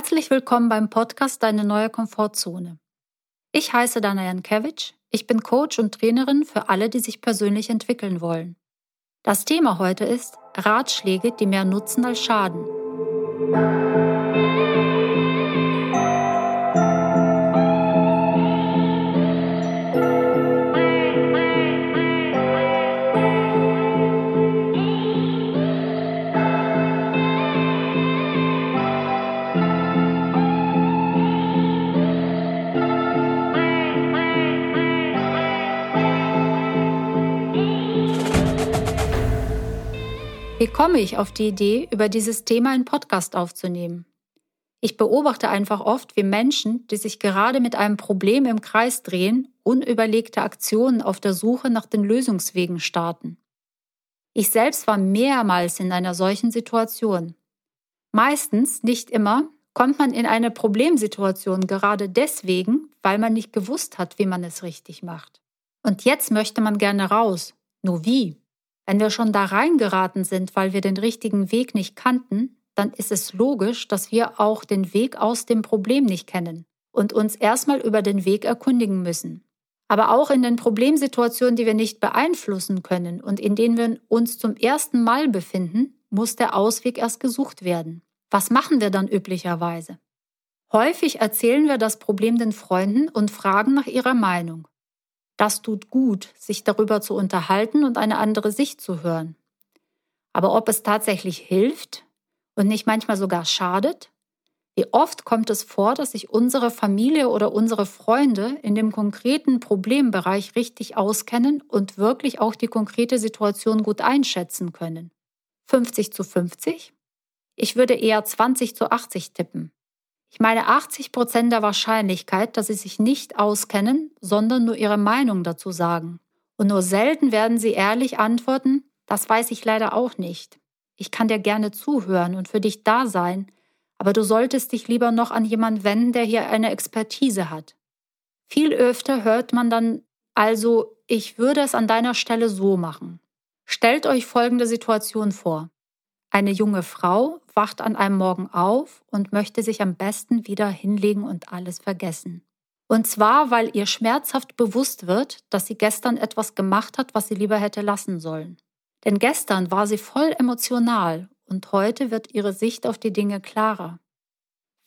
Herzlich willkommen beim Podcast Deine neue Komfortzone. Ich heiße Dana Jankewitsch, ich bin Coach und Trainerin für alle, die sich persönlich entwickeln wollen. Das Thema heute ist Ratschläge, die mehr nutzen als schaden. Wie komme ich auf die Idee, über dieses Thema einen Podcast aufzunehmen? Ich beobachte einfach oft, wie Menschen, die sich gerade mit einem Problem im Kreis drehen, unüberlegte Aktionen auf der Suche nach den Lösungswegen starten. Ich selbst war mehrmals in einer solchen Situation. Meistens, nicht immer, kommt man in eine Problemsituation gerade deswegen, weil man nicht gewusst hat, wie man es richtig macht. Und jetzt möchte man gerne raus. Nur wie? Wenn wir schon da reingeraten sind, weil wir den richtigen Weg nicht kannten, dann ist es logisch, dass wir auch den Weg aus dem Problem nicht kennen und uns erstmal über den Weg erkundigen müssen. Aber auch in den Problemsituationen, die wir nicht beeinflussen können und in denen wir uns zum ersten Mal befinden, muss der Ausweg erst gesucht werden. Was machen wir dann üblicherweise? Häufig erzählen wir das Problem den Freunden und fragen nach ihrer Meinung. Das tut gut, sich darüber zu unterhalten und eine andere Sicht zu hören. Aber ob es tatsächlich hilft und nicht manchmal sogar schadet? Wie oft kommt es vor, dass sich unsere Familie oder unsere Freunde in dem konkreten Problembereich richtig auskennen und wirklich auch die konkrete Situation gut einschätzen können? 50 zu 50? Ich würde eher 20 zu 80 tippen. Ich meine 80 Prozent der Wahrscheinlichkeit, dass sie sich nicht auskennen, sondern nur ihre Meinung dazu sagen. Und nur selten werden sie ehrlich antworten, das weiß ich leider auch nicht. Ich kann dir gerne zuhören und für dich da sein, aber du solltest dich lieber noch an jemanden wenden, der hier eine Expertise hat. Viel öfter hört man dann also, ich würde es an deiner Stelle so machen. Stellt euch folgende Situation vor. Eine junge Frau wacht an einem Morgen auf und möchte sich am besten wieder hinlegen und alles vergessen. Und zwar, weil ihr schmerzhaft bewusst wird, dass sie gestern etwas gemacht hat, was sie lieber hätte lassen sollen. Denn gestern war sie voll emotional und heute wird ihre Sicht auf die Dinge klarer.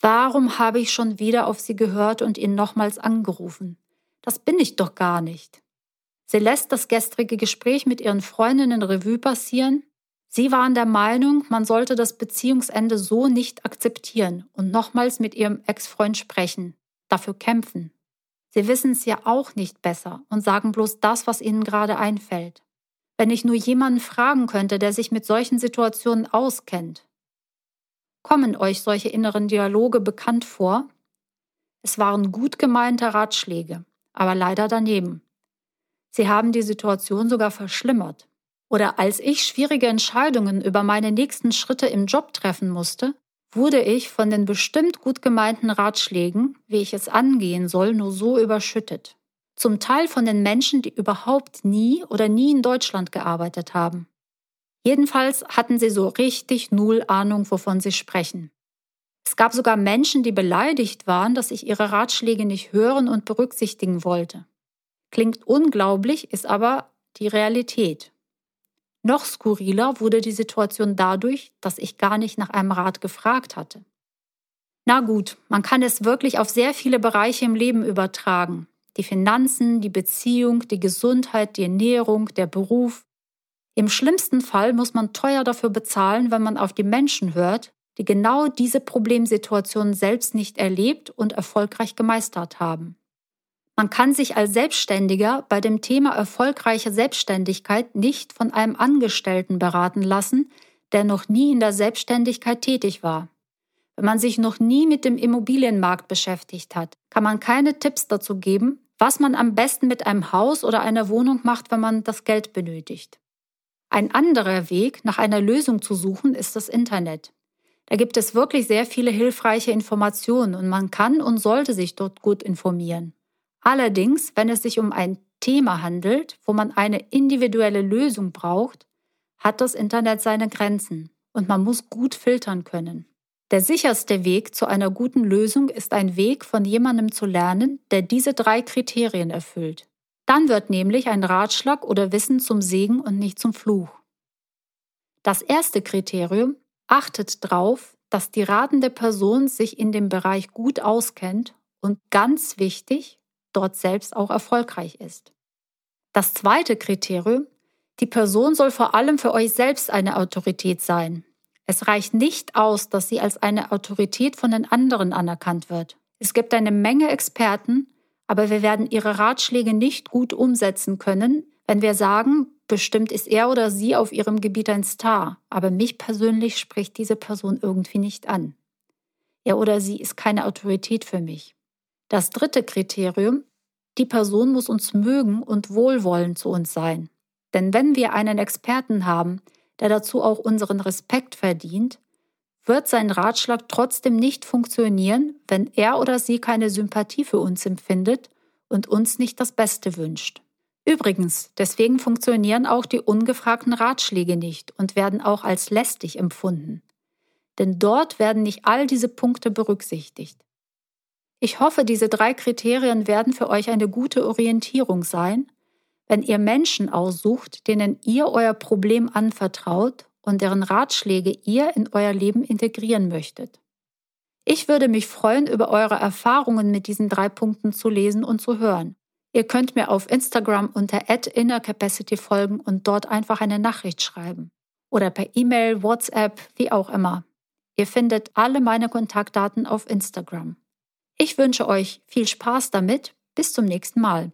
Warum habe ich schon wieder auf sie gehört und ihn nochmals angerufen? Das bin ich doch gar nicht. Sie lässt das gestrige Gespräch mit ihren Freundinnen Revue passieren Sie waren der Meinung, man sollte das Beziehungsende so nicht akzeptieren und nochmals mit ihrem Ex-Freund sprechen, dafür kämpfen. Sie wissen es ja auch nicht besser und sagen bloß das, was ihnen gerade einfällt. Wenn ich nur jemanden fragen könnte, der sich mit solchen Situationen auskennt. Kommen euch solche inneren Dialoge bekannt vor? Es waren gut gemeinte Ratschläge, aber leider daneben. Sie haben die Situation sogar verschlimmert. Oder als ich schwierige Entscheidungen über meine nächsten Schritte im Job treffen musste, wurde ich von den bestimmt gut gemeinten Ratschlägen, wie ich es angehen soll, nur so überschüttet. Zum Teil von den Menschen, die überhaupt nie oder nie in Deutschland gearbeitet haben. Jedenfalls hatten sie so richtig null Ahnung, wovon sie sprechen. Es gab sogar Menschen, die beleidigt waren, dass ich ihre Ratschläge nicht hören und berücksichtigen wollte. Klingt unglaublich, ist aber die Realität. Noch skurriler wurde die Situation dadurch, dass ich gar nicht nach einem Rat gefragt hatte. Na gut, man kann es wirklich auf sehr viele Bereiche im Leben übertragen. Die Finanzen, die Beziehung, die Gesundheit, die Ernährung, der Beruf. Im schlimmsten Fall muss man teuer dafür bezahlen, wenn man auf die Menschen hört, die genau diese Problemsituation selbst nicht erlebt und erfolgreich gemeistert haben. Man kann sich als Selbstständiger bei dem Thema erfolgreiche Selbstständigkeit nicht von einem Angestellten beraten lassen, der noch nie in der Selbstständigkeit tätig war. Wenn man sich noch nie mit dem Immobilienmarkt beschäftigt hat, kann man keine Tipps dazu geben, was man am besten mit einem Haus oder einer Wohnung macht, wenn man das Geld benötigt. Ein anderer Weg, nach einer Lösung zu suchen, ist das Internet. Da gibt es wirklich sehr viele hilfreiche Informationen und man kann und sollte sich dort gut informieren. Allerdings, wenn es sich um ein Thema handelt, wo man eine individuelle Lösung braucht, hat das Internet seine Grenzen und man muss gut filtern können. Der sicherste Weg zu einer guten Lösung ist ein Weg von jemandem zu lernen, der diese drei Kriterien erfüllt. Dann wird nämlich ein Ratschlag oder Wissen zum Segen und nicht zum Fluch. Das erste Kriterium achtet darauf, dass die ratende Person sich in dem Bereich gut auskennt und ganz wichtig, dort selbst auch erfolgreich ist. Das zweite Kriterium, die Person soll vor allem für euch selbst eine Autorität sein. Es reicht nicht aus, dass sie als eine Autorität von den anderen anerkannt wird. Es gibt eine Menge Experten, aber wir werden ihre Ratschläge nicht gut umsetzen können, wenn wir sagen, bestimmt ist er oder sie auf ihrem Gebiet ein Star, aber mich persönlich spricht diese Person irgendwie nicht an. Er oder sie ist keine Autorität für mich. Das dritte Kriterium, die Person muss uns mögen und wohlwollend zu uns sein. Denn wenn wir einen Experten haben, der dazu auch unseren Respekt verdient, wird sein Ratschlag trotzdem nicht funktionieren, wenn er oder sie keine Sympathie für uns empfindet und uns nicht das Beste wünscht. Übrigens, deswegen funktionieren auch die ungefragten Ratschläge nicht und werden auch als lästig empfunden. Denn dort werden nicht all diese Punkte berücksichtigt. Ich hoffe, diese drei Kriterien werden für euch eine gute Orientierung sein, wenn ihr Menschen aussucht, denen ihr euer Problem anvertraut und deren Ratschläge ihr in euer Leben integrieren möchtet. Ich würde mich freuen, über eure Erfahrungen mit diesen drei Punkten zu lesen und zu hören. Ihr könnt mir auf Instagram unter @innercapacity folgen und dort einfach eine Nachricht schreiben oder per E-Mail, WhatsApp, wie auch immer. Ihr findet alle meine Kontaktdaten auf Instagram. Ich wünsche euch viel Spaß damit. Bis zum nächsten Mal.